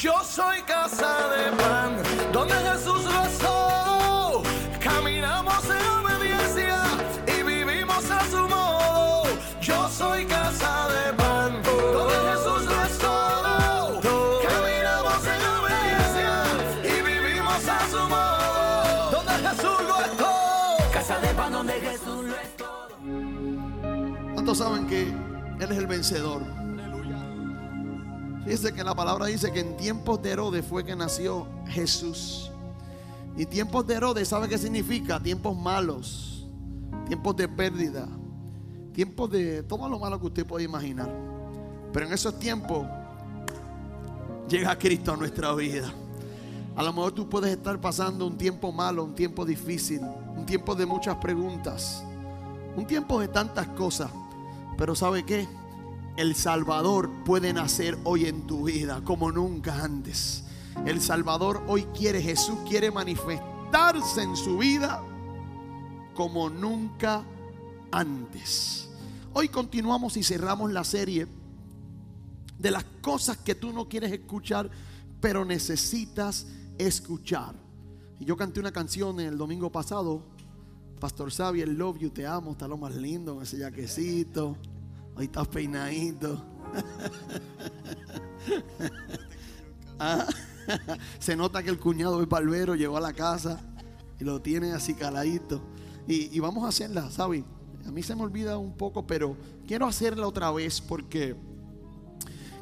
Yo soy casa de pan, donde Jesús rezó. Caminamos en obediencia y vivimos a su modo. Yo soy casa de pan, donde Jesús rezó. Caminamos en obediencia y vivimos a su modo. Donde Jesús lo es todo. Casa de pan, donde Jesús lo es todo. ¿Cuántos saben que Él es el vencedor? Fíjense que la palabra dice que en tiempos de Herodes fue que nació Jesús. Y tiempos de Herodes, ¿sabe qué significa? Tiempos malos, tiempos de pérdida, tiempos de todo lo malo que usted puede imaginar. Pero en esos tiempos llega Cristo a nuestra vida. A lo mejor tú puedes estar pasando un tiempo malo, un tiempo difícil, un tiempo de muchas preguntas, un tiempo de tantas cosas. Pero ¿sabe qué? El Salvador puede nacer hoy en tu vida como nunca antes. El Salvador hoy quiere, Jesús quiere manifestarse en su vida como nunca antes. Hoy continuamos y cerramos la serie de las cosas que tú no quieres escuchar, pero necesitas escuchar. Y yo canté una canción el domingo pasado, Pastor Xavier, Love You, te amo, está lo más lindo ese jaquecito. Hoy estás peinadito. Ah, Se nota que el cuñado es barbero, llegó a la casa y lo tiene así caladito. Y, y vamos a hacerla, ¿sabes? A mí se me olvida un poco, pero quiero hacerla otra vez porque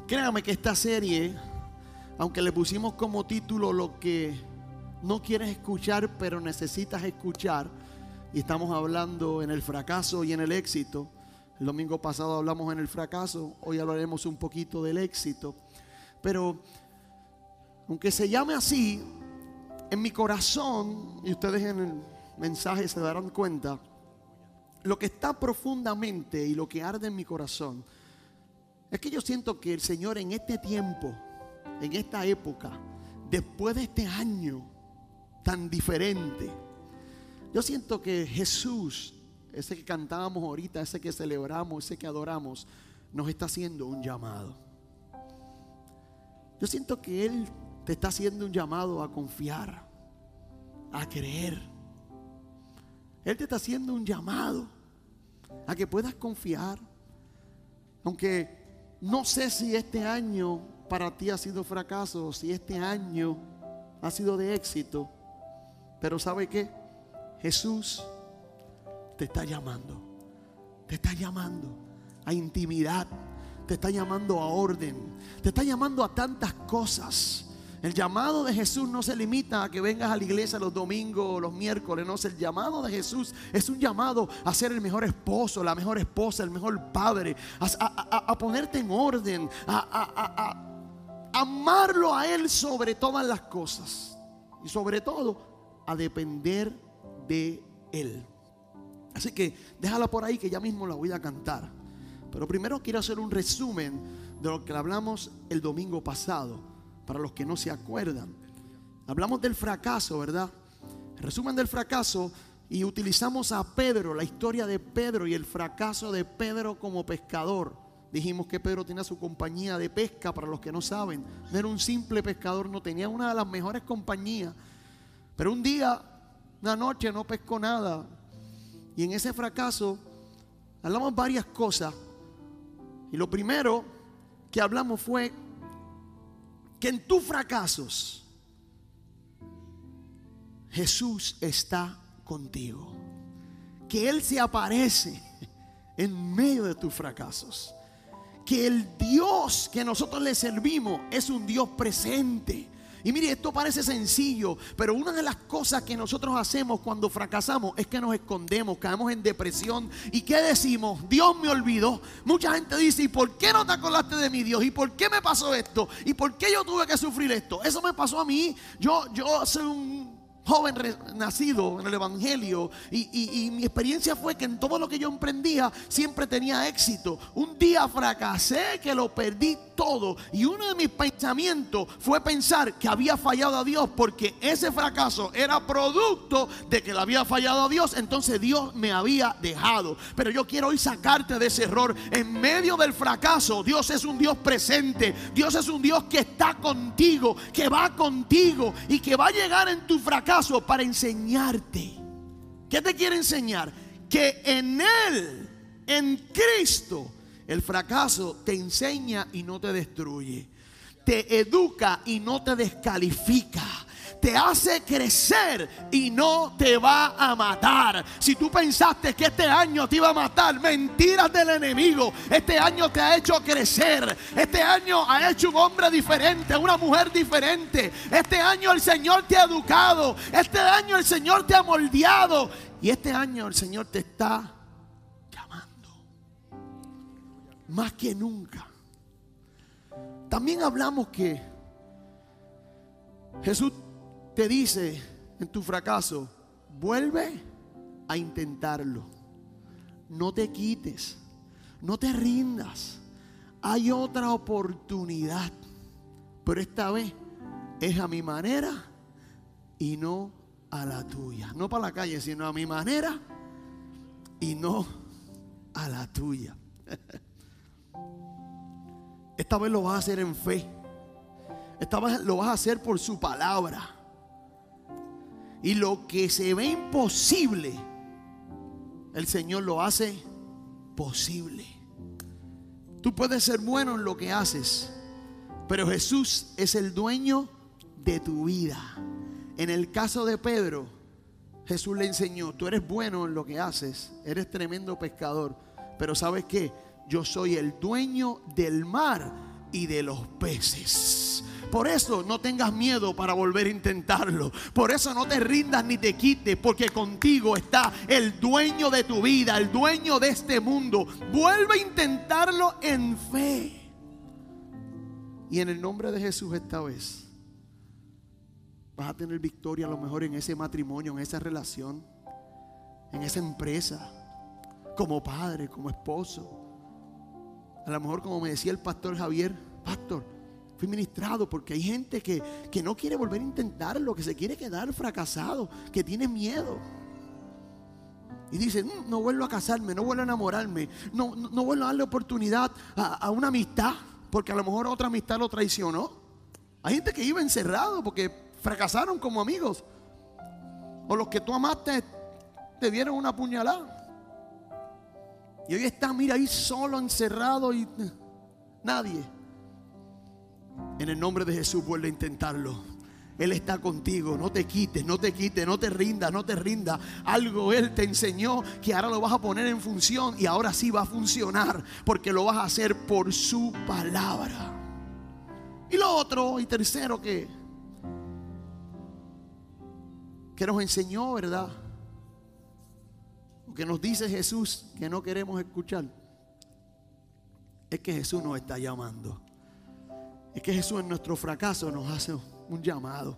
créame que esta serie, aunque le pusimos como título lo que no quieres escuchar, pero necesitas escuchar, y estamos hablando en el fracaso y en el éxito. El domingo pasado hablamos en el fracaso, hoy hablaremos un poquito del éxito. Pero aunque se llame así, en mi corazón, y ustedes en el mensaje se darán cuenta, lo que está profundamente y lo que arde en mi corazón, es que yo siento que el Señor en este tiempo, en esta época, después de este año tan diferente, yo siento que Jesús, ese que cantábamos ahorita, ese que celebramos, ese que adoramos, nos está haciendo un llamado. Yo siento que Él te está haciendo un llamado a confiar, a creer. Él te está haciendo un llamado a que puedas confiar. Aunque no sé si este año para ti ha sido fracaso si este año ha sido de éxito. Pero ¿sabe qué? Jesús te está llamando. Te está llamando a intimidad. Te está llamando a orden. Te está llamando a tantas cosas. El llamado de Jesús no se limita a que vengas a la iglesia los domingos o los miércoles. No, el llamado de Jesús es un llamado a ser el mejor esposo, la mejor esposa, el mejor padre, a, a- ponerte en orden, a amarlo a Él sobre todas las cosas y sobre todo a depender de Él. Así que déjala por ahí que ya mismo la voy a cantar. Pero primero quiero hacer un resumen de lo que hablamos el domingo pasado, para los que no se acuerdan. Hablamos del fracaso, ¿verdad? Resumen del fracaso y utilizamos a Pedro, la historia de Pedro y el fracaso de Pedro como pescador. Dijimos que Pedro tenía su compañía de pesca, para los que no saben. No era un simple pescador, no tenía una de las mejores compañías. Pero un día, una noche, no pescó nada. Y en ese fracaso hablamos varias cosas. Y lo primero que hablamos fue que en tus fracasos Jesús está contigo. Que Él se aparece en medio de tus fracasos. Que el Dios que nosotros le servimos es un Dios presente. Y mire, esto parece sencillo, pero una de las cosas que nosotros hacemos cuando fracasamos es que nos escondemos, caemos en depresión. ¿Y qué decimos? Dios me olvidó. Mucha gente dice, ¿y por qué no te acordaste de mi Dios? ¿Y por qué me pasó esto? ¿Y por qué yo tuve que sufrir esto? Eso me pasó a mí. Yo, yo soy un joven nacido en el Evangelio y, mi experiencia fue que en todo lo que yo emprendía siempre tenía éxito. Un día fracasé que lo perdí todo y uno de mis pensamientos fue pensar que había fallado a Dios porque ese fracaso era producto de que le había fallado a Dios, entonces Dios me había dejado. Pero yo quiero hoy sacarte de ese error. En medio del fracaso, Dios es un Dios presente, Dios es un Dios que está contigo, que va contigo y que va a llegar en tu fracaso para enseñarte. ¿Qué te quiere enseñar? Que en Él, en Cristo, el fracaso te enseña y no te destruye. Te educa y no te descalifica te hace crecer y no te va a matar. Si tú pensaste que este año te iba a matar, mentiras del enemigo. Este año te ha hecho crecer. Este año ha hecho un hombre diferente, una mujer diferente. Este año el Señor te ha educado. Este año el Señor te ha moldeado. Y este año el Señor te está llamando. Más que nunca. También hablamos que Jesús te dice en tu fracaso, vuelve a intentarlo. No te quites, no te rindas. Hay otra oportunidad, pero esta vez es a mi manera y no a la tuya. No para la calle, sino a mi manera y no a la tuya. Esta vez lo vas a hacer en fe. Esta vez lo vas a hacer por su palabra. Y lo que se ve imposible, el Señor lo hace posible. Tú puedes ser bueno en lo que haces, pero Jesús es el dueño de tu vida. En el caso de Pedro, Jesús le enseñó, tú eres bueno en lo que haces, eres tremendo pescador, pero sabes que yo soy el dueño del mar y de los peces. Por eso no tengas miedo para volver a intentarlo. Por eso no te rindas ni te quites, porque contigo está el dueño de tu vida, el dueño de este mundo. Vuelve a intentarlo en fe. Y en el nombre de Jesús esta vez vas a tener victoria a lo mejor en ese matrimonio, en esa relación, en esa empresa, como padre, como esposo. A lo mejor como me decía el pastor Javier, pastor, Fui ministrado porque hay gente que, no quiere volver a intentarlo, que se quiere quedar fracasado, que tiene miedo. Y dice, mm, no vuelvo a casarme, no vuelvo a enamorarme, no, no, vuelvo a darle oportunidad a, a, una amistad, porque a lo mejor otra amistad lo traicionó. Hay gente que iba encerrado porque fracasaron como amigos. O los que tú amaste te dieron una puñalada. Y hoy está, mira, ahí solo, encerrado y eh, nadie. En el nombre de Jesús vuelve a intentarlo. Él está contigo, no te quites, no te quites, no te rindas, no te rindas. Algo Él te enseñó que ahora lo vas a poner en función y ahora sí va a funcionar porque lo vas a hacer por su palabra. Y lo otro y tercero que, que nos enseñó, ¿verdad? que nos dice Jesús que no queremos escuchar, es que Jesús nos está llamando. Es que Jesús en nuestro fracaso nos hace un llamado.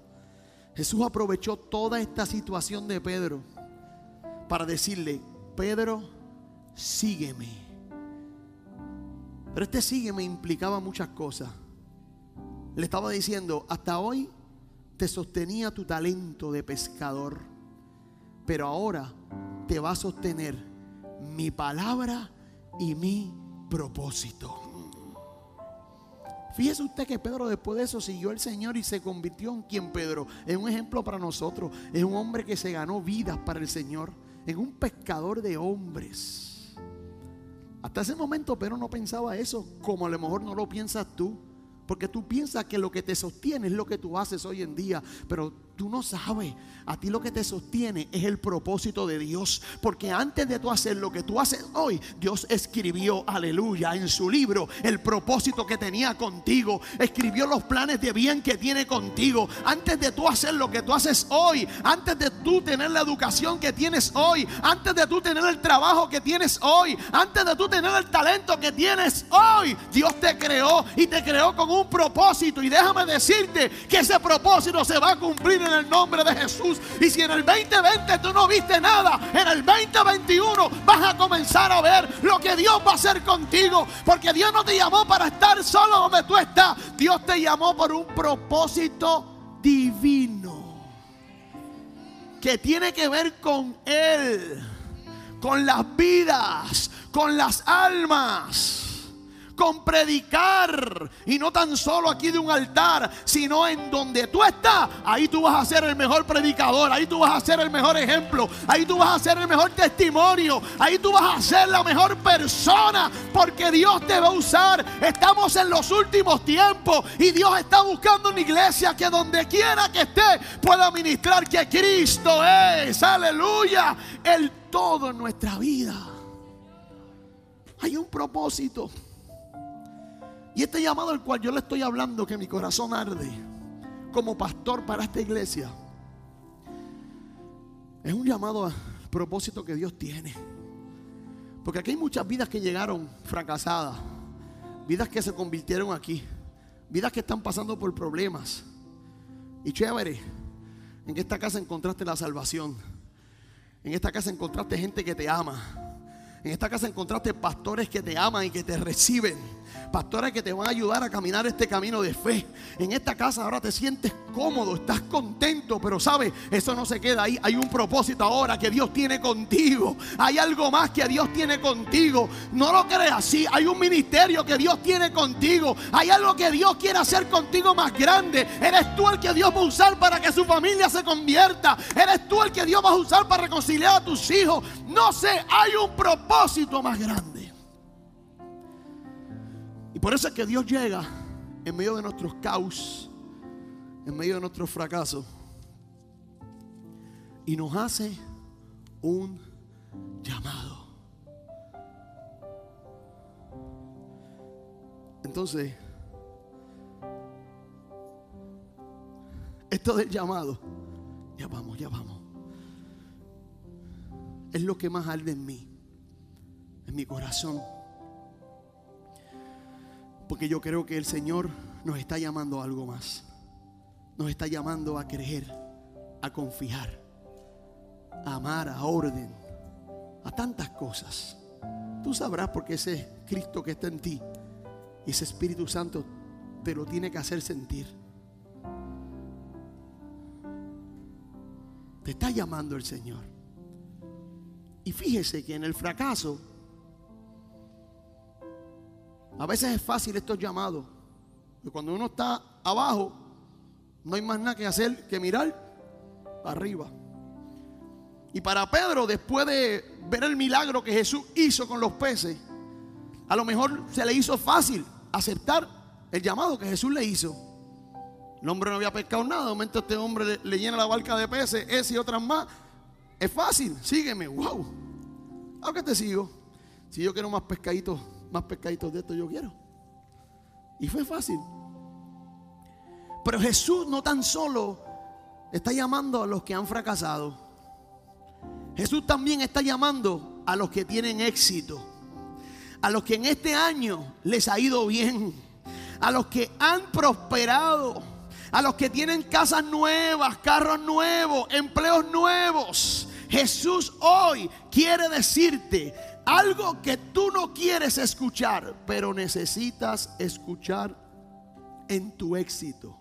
Jesús aprovechó toda esta situación de Pedro para decirle, Pedro, sígueme. Pero este sígueme implicaba muchas cosas. Le estaba diciendo, hasta hoy te sostenía tu talento de pescador, pero ahora te va a sostener mi palabra y mi propósito. Fíjese usted que Pedro después de eso siguió al Señor y se convirtió en quien Pedro. Es un ejemplo para nosotros. Es un hombre que se ganó vidas para el Señor. En un pescador de hombres. Hasta ese momento Pedro no pensaba eso como a lo mejor no lo piensas tú. Porque tú piensas que lo que te sostiene es lo que tú haces hoy en día. Pero tú no sabes. A ti lo que te sostiene es el propósito de Dios. Porque antes de tú hacer lo que tú haces hoy, Dios escribió, aleluya, en su libro el propósito que tenía contigo. Escribió los planes de bien que tiene contigo. Antes de tú hacer lo que tú haces hoy, antes de tú tener la educación que tienes hoy, antes de tú tener el trabajo que tienes hoy, antes de tú tener el talento que tienes hoy, Dios te creó y te creó con un propósito. Y déjame decirte que ese propósito se va a cumplir en el nombre de Jesús. Y si en el 2020 tú no viste nada, en el 2021 vas a comenzar a ver lo que Dios va a hacer contigo. Porque Dios no te llamó para estar solo donde tú estás. Dios te llamó por un propósito divino. Que tiene que ver con Él, con las vidas, con las almas con predicar. Y no tan solo aquí de un altar, sino en donde tú estás. Ahí tú vas a ser el mejor predicador. Ahí tú vas a ser el mejor ejemplo. Ahí tú vas a ser el mejor testimonio. Ahí tú vas a ser la mejor persona. Porque Dios te va a usar. Estamos en los últimos tiempos. Y Dios está buscando una iglesia que donde quiera que esté pueda ministrar que Cristo es. Aleluya. El todo en nuestra vida. Hay un propósito. Y este llamado al cual yo le estoy hablando, que mi corazón arde como pastor para esta iglesia, es un llamado a propósito que Dios tiene. Porque aquí hay muchas vidas que llegaron fracasadas, vidas que se convirtieron aquí, vidas que están pasando por problemas. Y chévere, en esta casa encontraste la salvación. En esta casa encontraste gente que te ama. En esta casa encontraste pastores que te aman y que te reciben pastores que te van a ayudar a caminar este camino de fe. En esta casa ahora te sientes cómodo, estás contento, pero sabes, eso no se queda ahí. Hay un propósito ahora que Dios tiene contigo. Hay algo más que Dios tiene contigo. No lo creas así. Hay un ministerio que Dios tiene contigo. Hay algo que Dios quiere hacer contigo más grande. Eres tú el que Dios va a usar para que su familia se convierta. Eres tú el que Dios va a usar para reconciliar a tus hijos. No sé, hay un propósito más grande. Por eso es que Dios llega en medio de nuestros caos, en medio de nuestros fracasos, y nos hace un llamado. Entonces, esto del llamado, ya vamos, ya vamos, es lo que más arde en mí, en mi corazón. Porque yo creo que el Señor nos está llamando a algo más. Nos está llamando a creer, a confiar, a amar, a orden, a tantas cosas. Tú sabrás porque ese Cristo que está en ti ese Espíritu Santo te lo tiene que hacer sentir. Te está llamando el Señor. Y fíjese que en el fracaso a veces es fácil estos llamados. Y cuando uno está abajo, no hay más nada que hacer que mirar arriba. Y para Pedro, después de ver el milagro que Jesús hizo con los peces, a lo mejor se le hizo fácil aceptar el llamado que Jesús le hizo. El hombre no había pescado nada. De momento este hombre le, llena la barca de peces, ese y otras más. Es fácil, sígueme. Wow. Aunque te sigo. Si yo quiero más pescaditos más pescaditos de esto yo quiero. Y fue fácil. Pero Jesús no tan solo está llamando a los que han fracasado. Jesús también está llamando a los que tienen éxito. A los que en este año les ha ido bien. A los que han prosperado. A los que tienen casas nuevas, carros nuevos, empleos nuevos. Jesús hoy quiere decirte algo que tú no quieres escuchar, pero necesitas escuchar en tu éxito.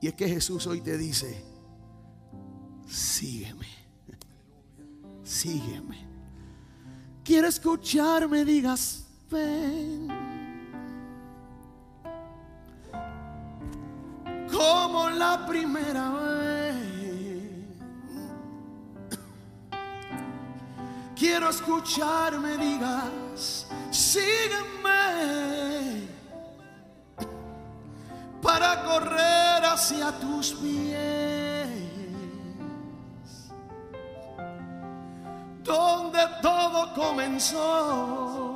Y es que Jesús hoy te dice, sígueme, sígueme. Quiero escucharme, digas, ven. Como la primera vez. Quiero escucharme, digas, sígueme para correr hacia tus pies, donde todo comenzó.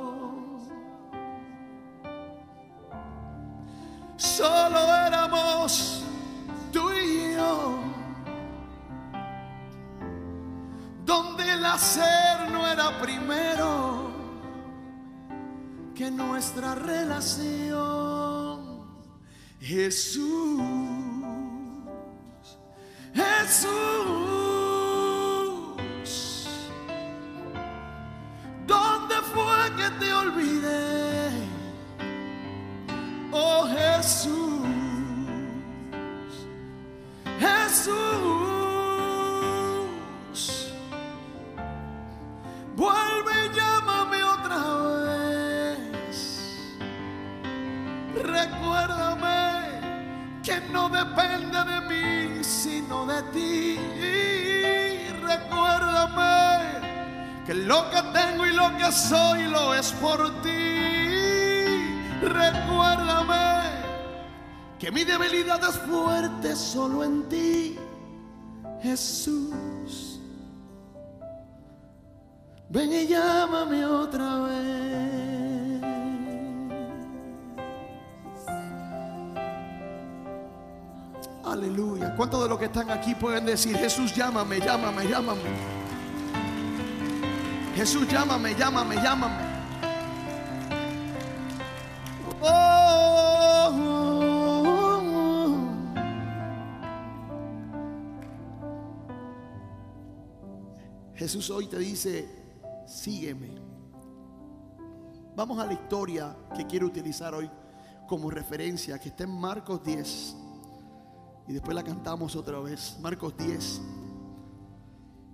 nuestra relación. Jesús. Ven y llámame otra vez. Aleluya. ¿Cuántos de los que están aquí pueden decir, Jesús, llámame, llámame, llámame? Jesús, llámame, llámame, llámame. Jesús hoy te dice, sígueme. Vamos a la historia que quiero utilizar hoy como referencia, que está en Marcos 10. Y después la cantamos otra vez. Marcos 10.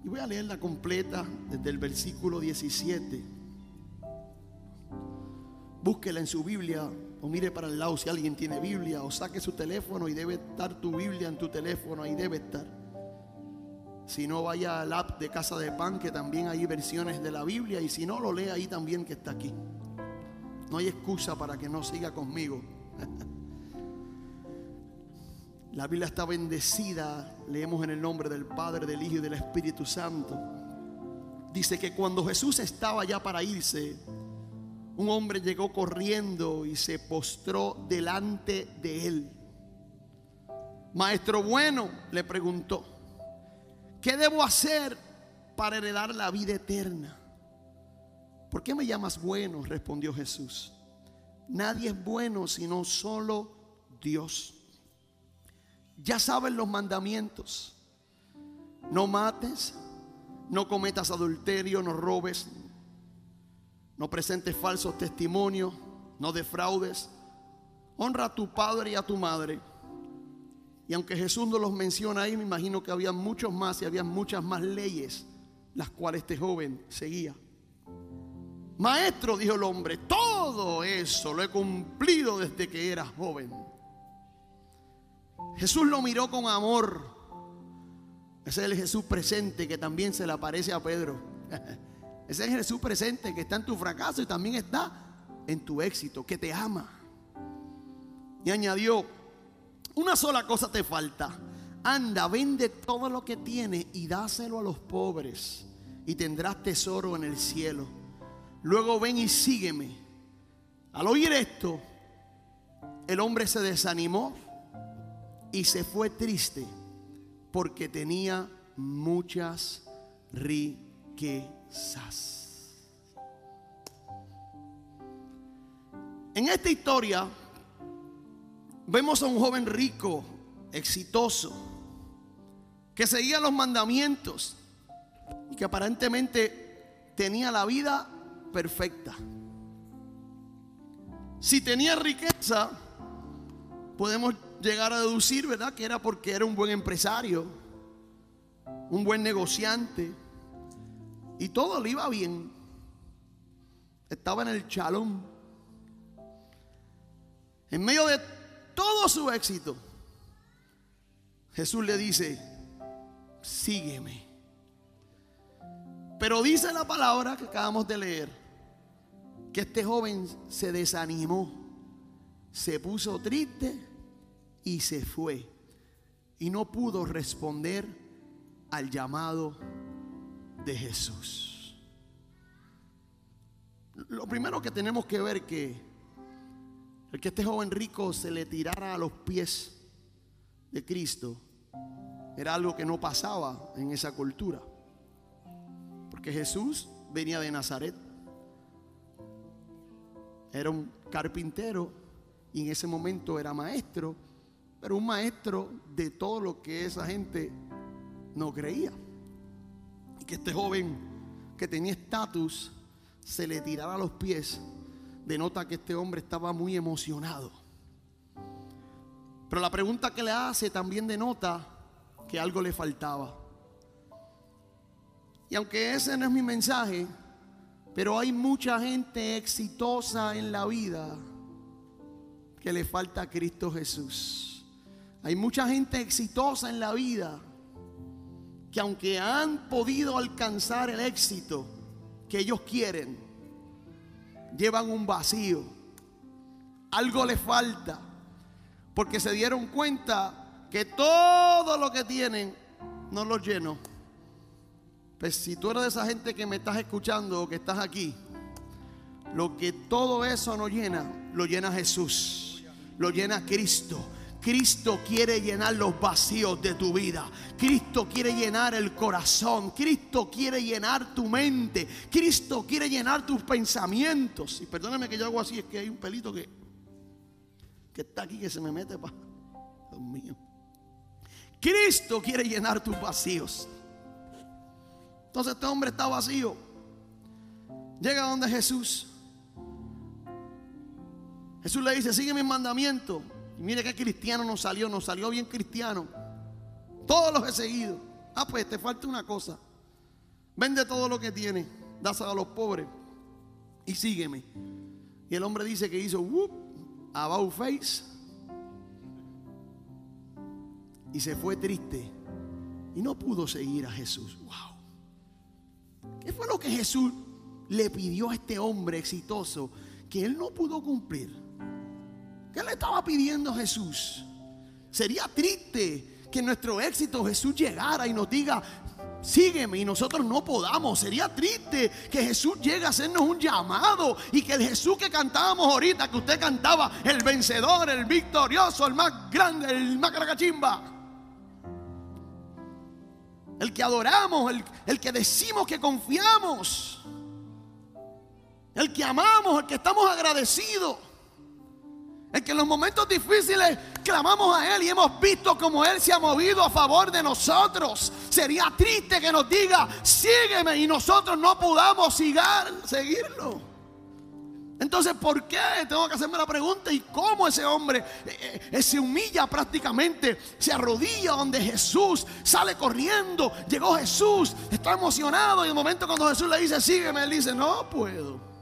Y voy a leerla completa desde el versículo 17. Búsquela en su Biblia o mire para el lado si alguien tiene Biblia o saque su teléfono y debe estar tu Biblia en tu teléfono, ahí debe estar. Si no, vaya al app de Casa de Pan, que también hay versiones de la Biblia. Y si no, lo lee ahí también, que está aquí. No hay excusa para que no siga conmigo. La Biblia está bendecida. Leemos en el nombre del Padre, del Hijo y del Espíritu Santo. Dice que cuando Jesús estaba ya para irse, un hombre llegó corriendo y se postró delante de él. Maestro bueno, le preguntó, ¿qué debo hacer para heredar la vida eterna? ¿Por qué me llamas bueno? respondió Jesús. Nadie es bueno sino solo Dios. Ya saben los mandamientos. No mates, no cometas adulterio, no robes, no presentes falsos testimonios, no defraudes. Honra a tu padre y a tu madre. Y aunque Jesús no los menciona ahí, me imagino que había muchos más y había muchas más leyes las cuales este joven seguía. Maestro, dijo el hombre, todo eso lo he cumplido desde que era joven. Jesús lo miró con amor. Ese es el Jesús presente que también se le aparece a Pedro. Ese es el Jesús presente que está en tu fracaso y también está en tu éxito, que te ama. Y añadió, una sola cosa te falta. Anda, vende todo lo que tienes y dáselo a los pobres y tendrás tesoro en el cielo. Luego ven y sígueme. Al oír esto, el hombre se desanimó y se fue triste porque tenía muchas riquezas. En esta historia vemos a un joven rico, exitoso, que seguía los mandamientos y que aparentemente tenía la vida perfecta. Si tenía riqueza, podemos llegar a deducir, ¿verdad? Que era porque era un buen empresario, un buen negociante, y todo le iba bien. Estaba en el chalón. En medio de todo su éxito, Jesús le dice, sígueme. Pero dice la palabra que acabamos de leer, que este joven se desanimó, se puso triste y se fue. Y no pudo responder al llamado de Jesús. Lo primero que tenemos que ver que el que este joven rico se le tirara a los pies de Cristo era algo que no pasaba en esa cultura. Porque Jesús venía de Nazaret. Era un carpintero y en ese momento era maestro, pero un maestro de todo lo que esa gente no creía. Y que este joven que tenía estatus se le tirara a los pies, denota que este hombre estaba muy emocionado. Pero la pregunta que le hace también denota que algo le faltaba. Y aunque ese no es mi mensaje, pero hay mucha gente exitosa en la vida que le falta a Cristo Jesús. Hay mucha gente exitosa en la vida que aunque han podido alcanzar el éxito que ellos quieren, llevan un vacío. Algo les falta. Porque se dieron cuenta que todo lo que tienen no lo llenó. Pues si tú eres de esa gente que me estás escuchando o que estás aquí, lo que todo eso no llena, lo llena Jesús, lo llena Cristo. Cristo quiere llenar los vacíos de tu vida. Cristo quiere llenar el corazón. Cristo quiere llenar tu mente. Cristo quiere llenar tus pensamientos. Y perdóname que yo hago así, es que hay un pelito que, que está aquí que se me mete para. Dios mío. Cristo quiere llenar tus vacíos. Entonces este hombre está vacío. Llega donde Jesús. Jesús le dice, sigue mis mandamientos. Y mire qué cristiano nos salió, nos salió bien cristiano. Todos los he seguido. Ah, pues te falta una cosa. Vende todo lo que tiene, dáselo a los pobres y sígueme. Y el hombre dice que hizo whoop, about face y se fue triste y no pudo seguir a Jesús. Wow. ¿Qué fue lo que Jesús le pidió a este hombre exitoso que él no pudo cumplir? ¿Qué le estaba pidiendo Jesús? Sería triste que nuestro éxito Jesús llegara y nos diga, sígueme y nosotros no podamos. Sería triste que Jesús llegue a hacernos un llamado y que el Jesús que cantábamos ahorita, que usted cantaba, el vencedor, el victorioso, el más grande, el más caracachimba el que adoramos, el, el, que decimos que confiamos, el que amamos, el que estamos agradecidos, el que en los momentos difíciles clamamos a Él y hemos visto como Él se ha movido a favor de nosotros. Sería triste que nos diga, sígueme y nosotros no podamos seguirlo. Entonces, ¿por qué? Tengo que hacerme la pregunta. ¿Y cómo ese hombre eh, eh, se humilla prácticamente? Se arrodilla donde Jesús sale corriendo. Llegó Jesús, está emocionado. Y en el momento cuando Jesús le dice, sígueme, él dice, no puedo.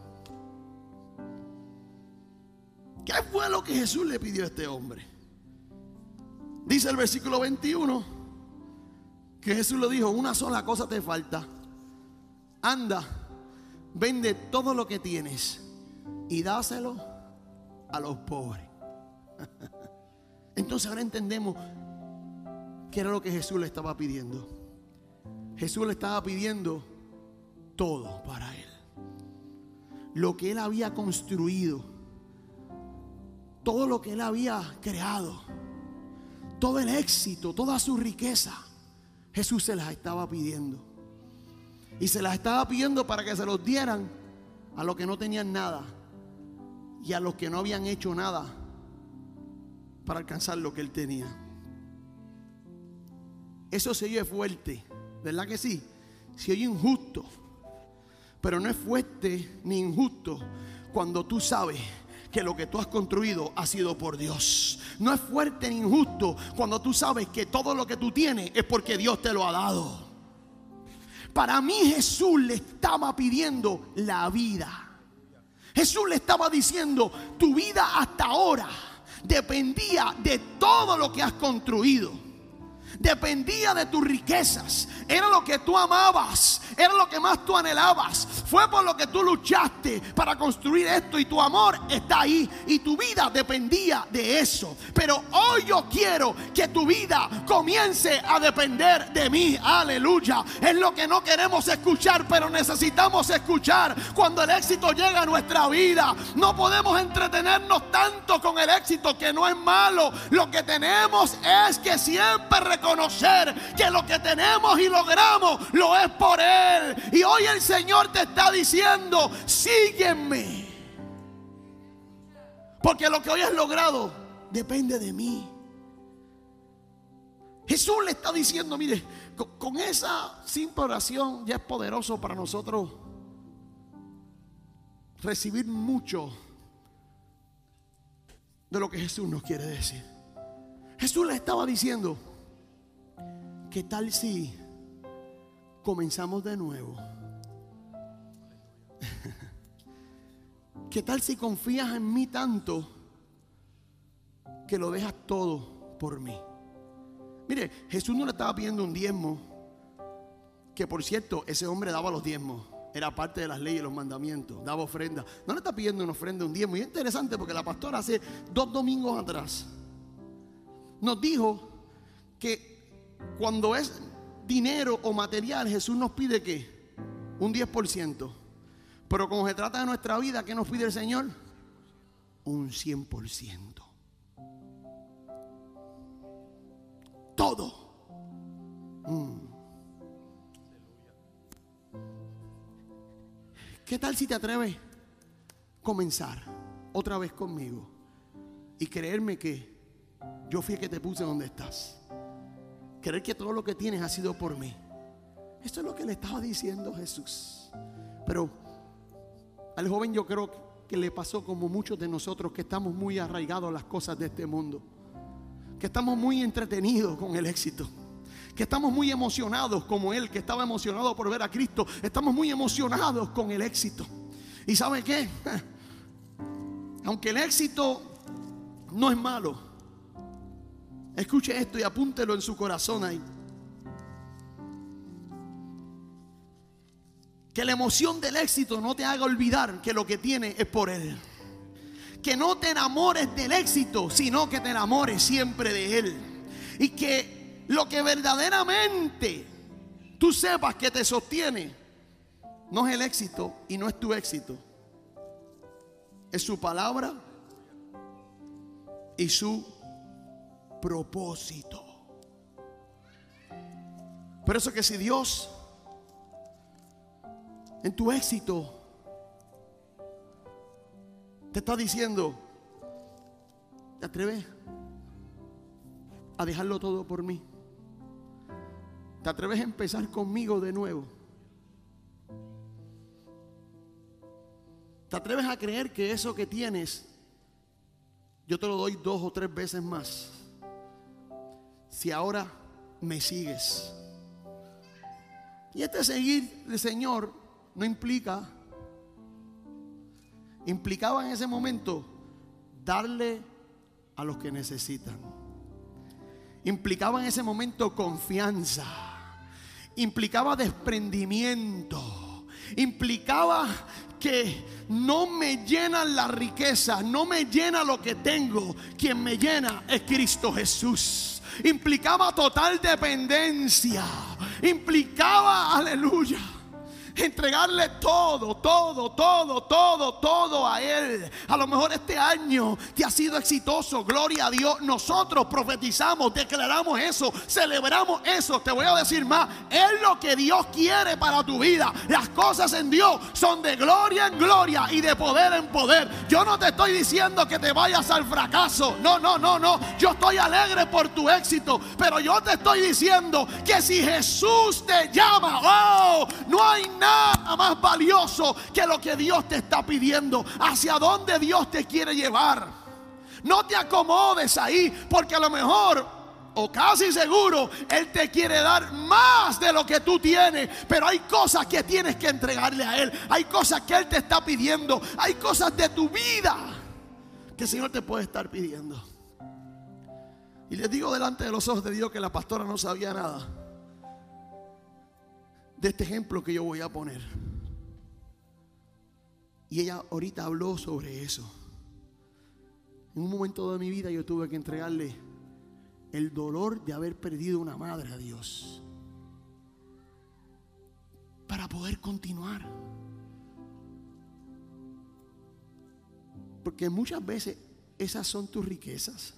¿Qué fue lo que Jesús le pidió a este hombre? Dice el versículo 21 que Jesús le dijo, una sola cosa te falta. Anda, vende todo lo que tienes y dáselo a los pobres. Entonces ahora entendemos qué era lo que Jesús le estaba pidiendo. Jesús le estaba pidiendo todo para él. Lo que él había construido, todo lo que él había creado, todo el éxito, toda su riqueza, Jesús se las estaba pidiendo. Y se las estaba pidiendo para que se los dieran a los que no tenían nada y a los que no habían hecho nada para alcanzar lo que él tenía. Eso se oye fuerte, ¿verdad que sí? Se oye injusto, pero no es fuerte ni injusto cuando tú sabes que lo que tú has construido ha sido por Dios. No es fuerte ni injusto cuando tú sabes que todo lo que tú tienes es porque Dios te lo ha dado. Para mí Jesús le estaba pidiendo la vida. Jesús le estaba diciendo, tu vida hasta ahora dependía de todo lo que has construido. Dependía de tus riquezas. Era lo que tú amabas. Era lo que más tú anhelabas. Fue por lo que tú luchaste para construir esto y tu amor está ahí. Y tu vida dependía de eso. Pero hoy yo quiero que tu vida comience a depender de mí. Aleluya. Es lo que no queremos escuchar, pero necesitamos escuchar cuando el éxito llega a nuestra vida. No podemos entretenernos tanto con el éxito que no es malo. Lo que tenemos es que siempre reconocer que lo que tenemos y logramos lo es por Él. Y hoy el Señor te está diciendo, sígueme. Porque lo que hoy has logrado depende de mí. Jesús le está diciendo, mire, con, con esa simple oración ya es poderoso para nosotros recibir mucho de lo que Jesús nos quiere decir. Jesús le estaba diciendo, ¿qué tal si comenzamos de nuevo? ¿Qué tal si confías en mí tanto que lo dejas todo por mí? Mire, Jesús no le estaba pidiendo un diezmo, que por cierto, ese hombre daba los diezmos, era parte de las leyes y los mandamientos, daba ofrenda. No le está pidiendo una ofrenda, un diezmo. Y es interesante porque la pastora hace dos domingos atrás nos dijo que cuando es dinero o material, Jesús nos pide que un 10%. Pero como se trata de nuestra vida, ¿qué nos pide el Señor? Un 100%. Todo. Mm. ¿Qué tal si te atreves a comenzar otra vez conmigo y creerme que yo fui el que te puse donde estás? Creer que todo lo que tienes ha sido por mí. Esto es lo que le estaba diciendo Jesús. Pero al joven yo creo que le pasó como muchos de nosotros que estamos muy arraigados a las cosas de este mundo. Que estamos muy entretenidos con el éxito. Que estamos muy emocionados como él, que estaba emocionado por ver a Cristo. Estamos muy emocionados con el éxito. ¿Y sabe qué? Aunque el éxito no es malo. Escuche esto y apúntelo en su corazón ahí. Que la emoción del éxito no te haga olvidar que lo que tiene es por Él. Que no te enamores del éxito, sino que te enamores siempre de Él. Y que lo que verdaderamente tú sepas que te sostiene, no es el éxito y no es tu éxito. Es su palabra y su propósito. Por eso que si Dios en tu éxito te está diciendo, ¿te atreves a dejarlo todo por mí? ¿Te atreves a empezar conmigo de nuevo? ¿Te atreves a creer que eso que tienes, yo te lo doy dos o tres veces más? Si ahora me sigues. Y este seguir del Señor no implica, implicaba en ese momento darle a los que necesitan. Implicaba en ese momento confianza. Implicaba desprendimiento. Implicaba que no me llenan la riqueza, no me llena lo que tengo. Quien me llena es Cristo Jesús. Implicaba total dependencia. Implicaba, aleluya entregarle todo, todo, todo, todo, todo a Él. A lo mejor este año te ha sido exitoso, gloria a Dios. Nosotros profetizamos, declaramos eso, celebramos eso. Te voy a decir más, es lo que Dios quiere para tu vida. Las cosas en Dios son de gloria en gloria y de poder en poder. Yo no te estoy diciendo que te vayas al fracaso. No, no, no, no. Yo estoy alegre por tu éxito, pero yo te estoy diciendo que si Jesús te llama, oh, no hay nada más valioso que lo que Dios te está pidiendo. Hacia dónde Dios te quiere llevar. No te acomodes ahí, porque a lo mejor o casi seguro, Él te quiere dar más de lo que tú tienes. Pero hay cosas que tienes que entregarle a Él. Hay cosas que Él te está pidiendo. Hay cosas de tu vida que el Señor te puede estar pidiendo. Y les digo delante de los ojos de Dios que la pastora no sabía nada de este ejemplo que yo voy a poner. Y ella ahorita habló sobre eso. En un momento de mi vida yo tuve que entregarle el dolor de haber perdido una madre a Dios. Para poder continuar. Porque muchas veces esas son tus riquezas.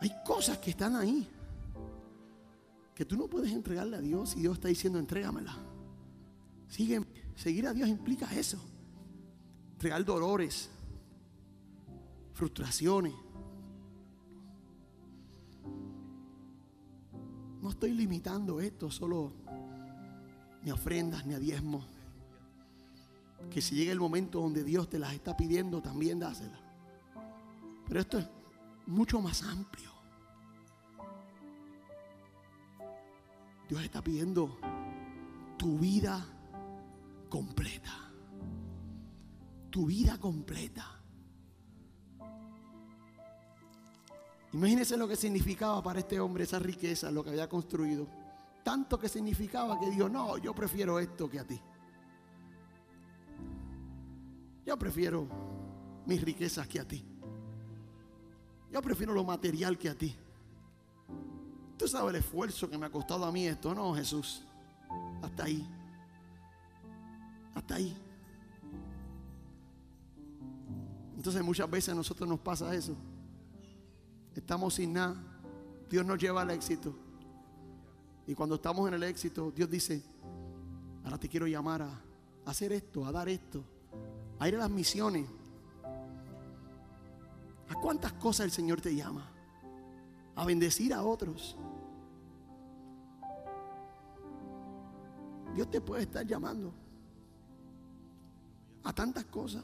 Hay cosas que están ahí que tú no puedes entregarle a Dios y Dios está diciendo, entrégamela. Sigue, seguir a Dios implica eso. real dolores, frustraciones. No estoy limitando esto solo ni a ofrendas ni a diezmos. Que si llega el momento donde Dios te las está pidiendo, también dáselas. Pero esto es mucho más amplio. Dios está pidiendo tu vida completa. Tu vida completa. Imagínense lo que significaba para este hombre esa riqueza, lo que había construido. Tanto que significaba que dijo, no, yo prefiero esto que a ti. Yo prefiero mis riquezas que a ti. Yo prefiero lo material que a ti. Tú sabes el esfuerzo que me ha costado a mí esto, no, Jesús. Hasta ahí. Hasta ahí. Entonces muchas veces a nosotros nos pasa eso. Estamos sin nada. Dios nos lleva al éxito. Y cuando estamos en el éxito, Dios dice, ahora te quiero llamar a hacer esto, a dar esto, a ir a las misiones. ¿A cuántas cosas el Señor te llama? A bendecir a otros. Dios te puede estar llamando a tantas cosas.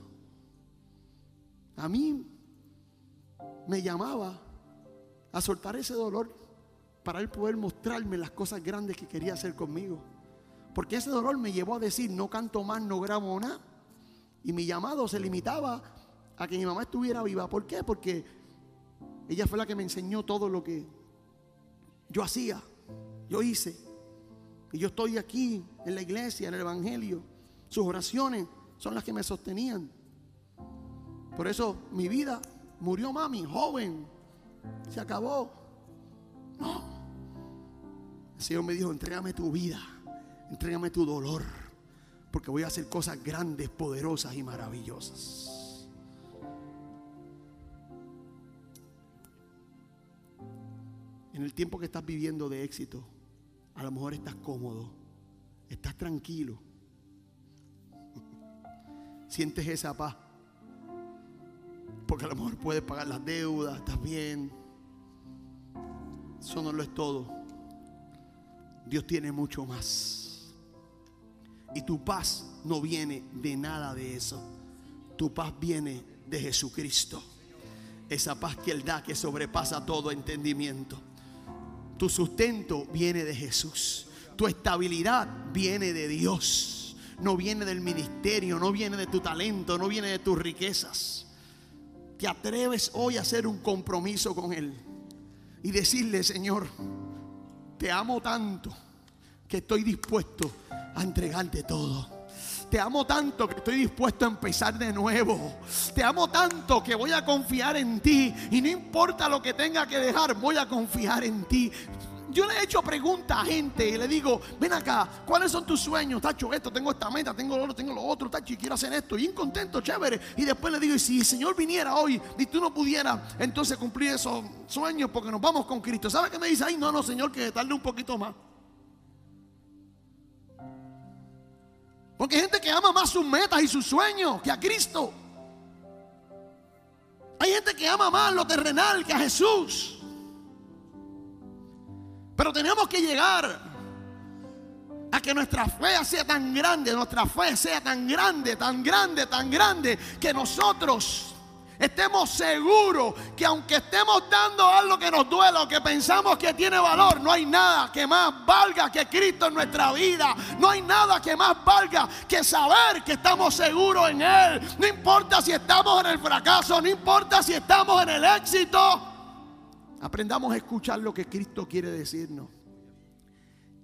A mí me llamaba a soltar ese dolor para él poder mostrarme las cosas grandes que quería hacer conmigo. Porque ese dolor me llevó a decir, no canto más, no grabo nada. Y mi llamado se limitaba a que mi mamá estuviera viva. ¿Por qué? Porque ella fue la que me enseñó todo lo que yo hacía, yo hice. Y yo estoy aquí en la iglesia, en el Evangelio. Sus oraciones son las que me sostenían. Por eso mi vida murió mami, joven. Se acabó. No. El Señor me dijo, entrégame tu vida, entrégame tu dolor, porque voy a hacer cosas grandes, poderosas y maravillosas. En el tiempo que estás viviendo de éxito, a lo mejor estás cómodo, estás tranquilo, sientes esa paz, porque a lo mejor puedes pagar las deudas, estás bien. Eso no lo es todo. Dios tiene mucho más. Y tu paz no viene de nada de eso. Tu paz viene de Jesucristo. Esa paz que Él da que sobrepasa todo entendimiento. Tu sustento viene de Jesús. Tu estabilidad viene de Dios. No viene del ministerio, no viene de tu talento, no viene de tus riquezas. Te atreves hoy a hacer un compromiso con Él y decirle, Señor, te amo tanto que estoy dispuesto a entregarte todo. Te amo tanto que estoy dispuesto a empezar de nuevo. Te amo tanto que voy a confiar en ti. Y no importa lo que tenga que dejar, voy a confiar en ti. Yo le he hecho preguntas a gente y le digo, ven acá, ¿cuáles son tus sueños? Tacho, esto, tengo esta meta, tengo lo otro, tengo lo otro, tacho, y quiero hacer esto. Y contento, chévere. Y después le digo, y si el Señor viniera hoy y tú no pudieras entonces cumplir esos sueños porque nos vamos con Cristo. ¿Sabe qué me dice? Ay, no, no, Señor, que tarde un poquito más. Porque hay gente que ama más sus metas y sus sueños que a Cristo. Hay gente que ama más lo terrenal que a Jesús. Pero tenemos que llegar a que nuestra fe sea tan grande, nuestra fe sea tan grande, tan grande, tan grande, que nosotros estemos seguros que aunque estemos dando algo que nos duela o que pensamos que tiene valor, no hay nada que más valga que Cristo en nuestra vida. No hay nada que más valga que saber que estamos seguros en Él. No importa si estamos en el fracaso, no importa si estamos en el éxito. Aprendamos a escuchar lo que Cristo quiere decirnos.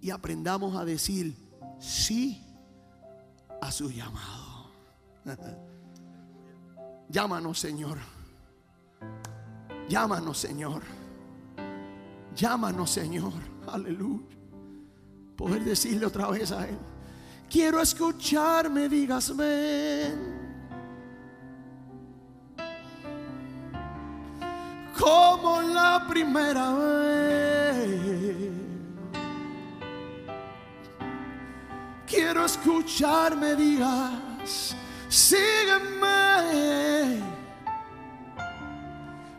Y aprendamos a decir sí a su llamado. Llámanos, Señor. Llámanos, Señor. Llámanos, Señor. Aleluya. Poder decirle otra vez a Él. Quiero escucharme, digas, ven. como la primera vez. Quiero escucharme digas, sígueme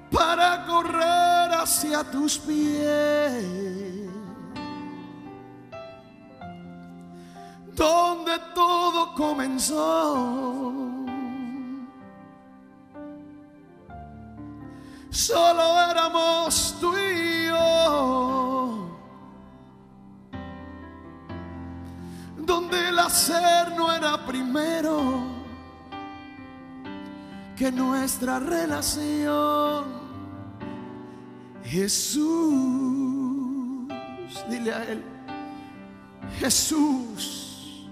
para correr hacia tus pies. Donde todo comenzó. Solo éramos tú y yo. Donde el hacer no era primero que nuestra relación. Jesús, dile a Él, Jesús,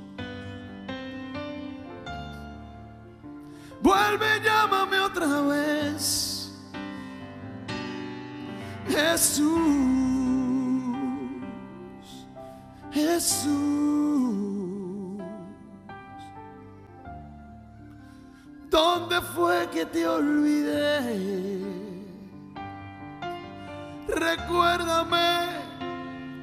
vuelve, llámame otra vez. Jesús, Jesús. ¿Dónde fue que te olvidé? Recuérdame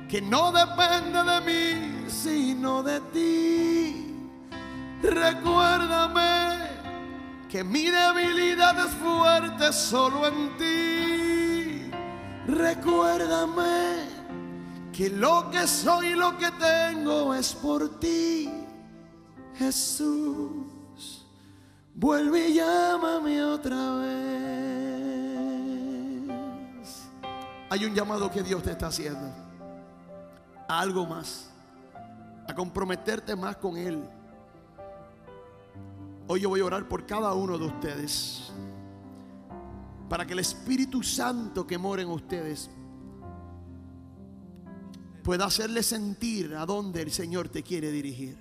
que no depende de mí, sino de ti. Recuérdame que mi debilidad es fuerte solo en ti. Recuérdame que lo que soy y lo que tengo es por ti, Jesús. Vuelve y llámame otra vez. Hay un llamado que Dios te está haciendo. A algo más. A comprometerte más con Él. Hoy yo voy a orar por cada uno de ustedes. Para que el Espíritu Santo que mora en ustedes pueda hacerle sentir a dónde el Señor te quiere dirigir.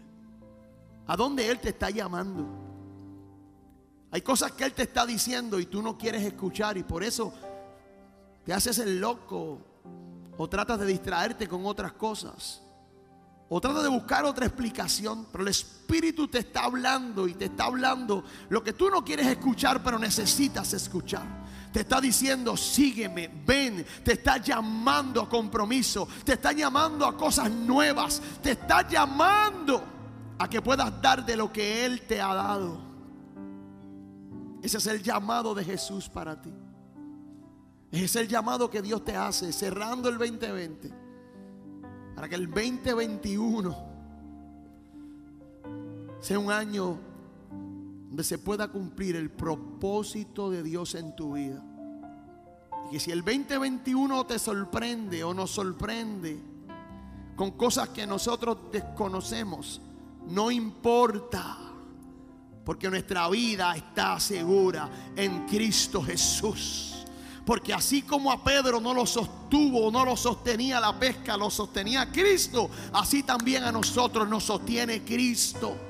A dónde Él te está llamando. Hay cosas que Él te está diciendo y tú no quieres escuchar y por eso te haces el loco o tratas de distraerte con otras cosas. O tratas de buscar otra explicación, pero el Espíritu te está hablando y te está hablando lo que tú no quieres escuchar, pero necesitas escuchar. Te está diciendo, sígueme, ven, te está llamando a compromiso, te está llamando a cosas nuevas, te está llamando a que puedas dar de lo que Él te ha dado. Ese es el llamado de Jesús para ti. Ese es el llamado que Dios te hace cerrando el 2020. Para que el 2021 sea un año donde se pueda cumplir el propósito de Dios en tu vida. Y que si el 2021 te sorprende o nos sorprende con cosas que nosotros desconocemos, no importa. Porque nuestra vida está segura en Cristo Jesús. Porque así como a Pedro no lo sostuvo, no lo sostenía la pesca, lo sostenía Cristo, así también a nosotros nos sostiene Cristo.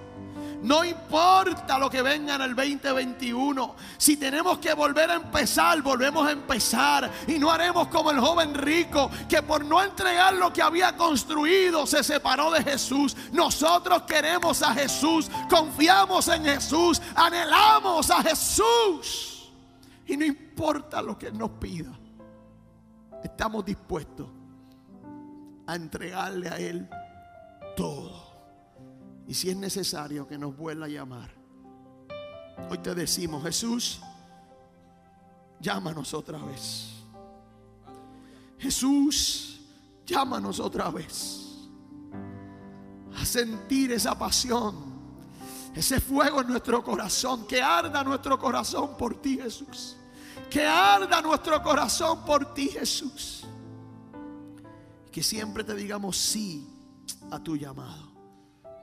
No importa lo que venga en el 2021. Si tenemos que volver a empezar, volvemos a empezar. Y no haremos como el joven rico que por no entregar lo que había construido se separó de Jesús. Nosotros queremos a Jesús, confiamos en Jesús, anhelamos a Jesús. Y no importa lo que nos pida, estamos dispuestos a entregarle a Él todo. Y si es necesario que nos vuelva a llamar, hoy te decimos, Jesús, llámanos otra vez. Jesús, llámanos otra vez. A sentir esa pasión, ese fuego en nuestro corazón, que arda nuestro corazón por ti, Jesús. Que arda nuestro corazón por ti, Jesús. Que siempre te digamos sí a tu llamado.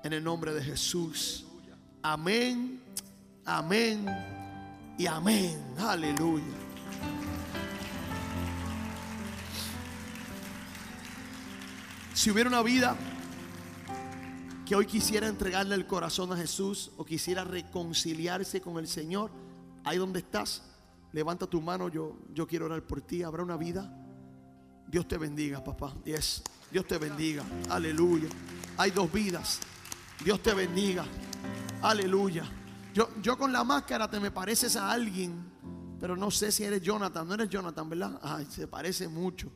En el nombre de Jesús. Amén, amén y amén. Aleluya. Si hubiera una vida que hoy quisiera entregarle el corazón a Jesús o quisiera reconciliarse con el Señor, ahí donde estás, levanta tu mano, yo, yo quiero orar por ti. ¿Habrá una vida? Dios te bendiga, papá. Yes. Dios te bendiga. Aleluya. Hay dos vidas. Dios te bendiga. Aleluya. Yo, yo con la máscara te me pareces a alguien, pero no sé si eres Jonathan. No eres Jonathan, ¿verdad? Ay, se parece mucho.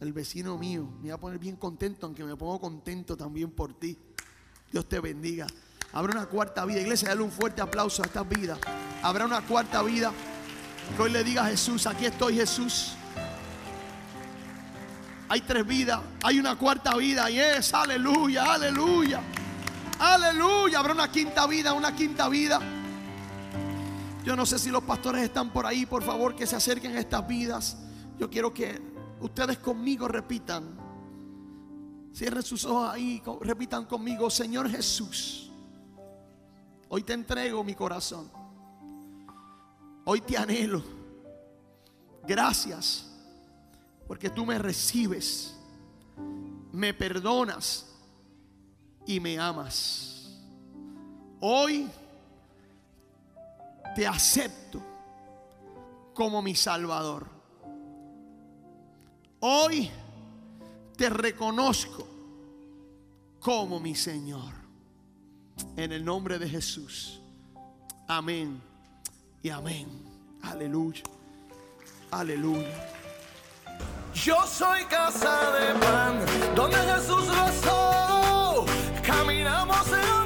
El vecino mío. Me voy a poner bien contento, aunque me pongo contento también por ti. Dios te bendiga. Habrá una cuarta vida. Iglesia, dale un fuerte aplauso a estas vidas. Habrá una cuarta vida. Que hoy le diga a Jesús, aquí estoy Jesús. Hay tres vidas, hay una cuarta vida. Y es, aleluya, aleluya. Aleluya. Habrá una quinta vida, una quinta vida. Yo no sé si los pastores están por ahí, por favor, que se acerquen a estas vidas. Yo quiero que ustedes conmigo repitan. Cierren sus ojos ahí, repitan conmigo, Señor Jesús. Hoy te entrego mi corazón. Hoy te anhelo. Gracias porque tú me recibes, me perdonas y me amas. Hoy te acepto como mi Salvador. Hoy te reconozco como mi Señor. En el nombre de Jesús. Amén y amén. Aleluya. Aleluya. Yo soy casa de pan, donde Jesús lo caminamos en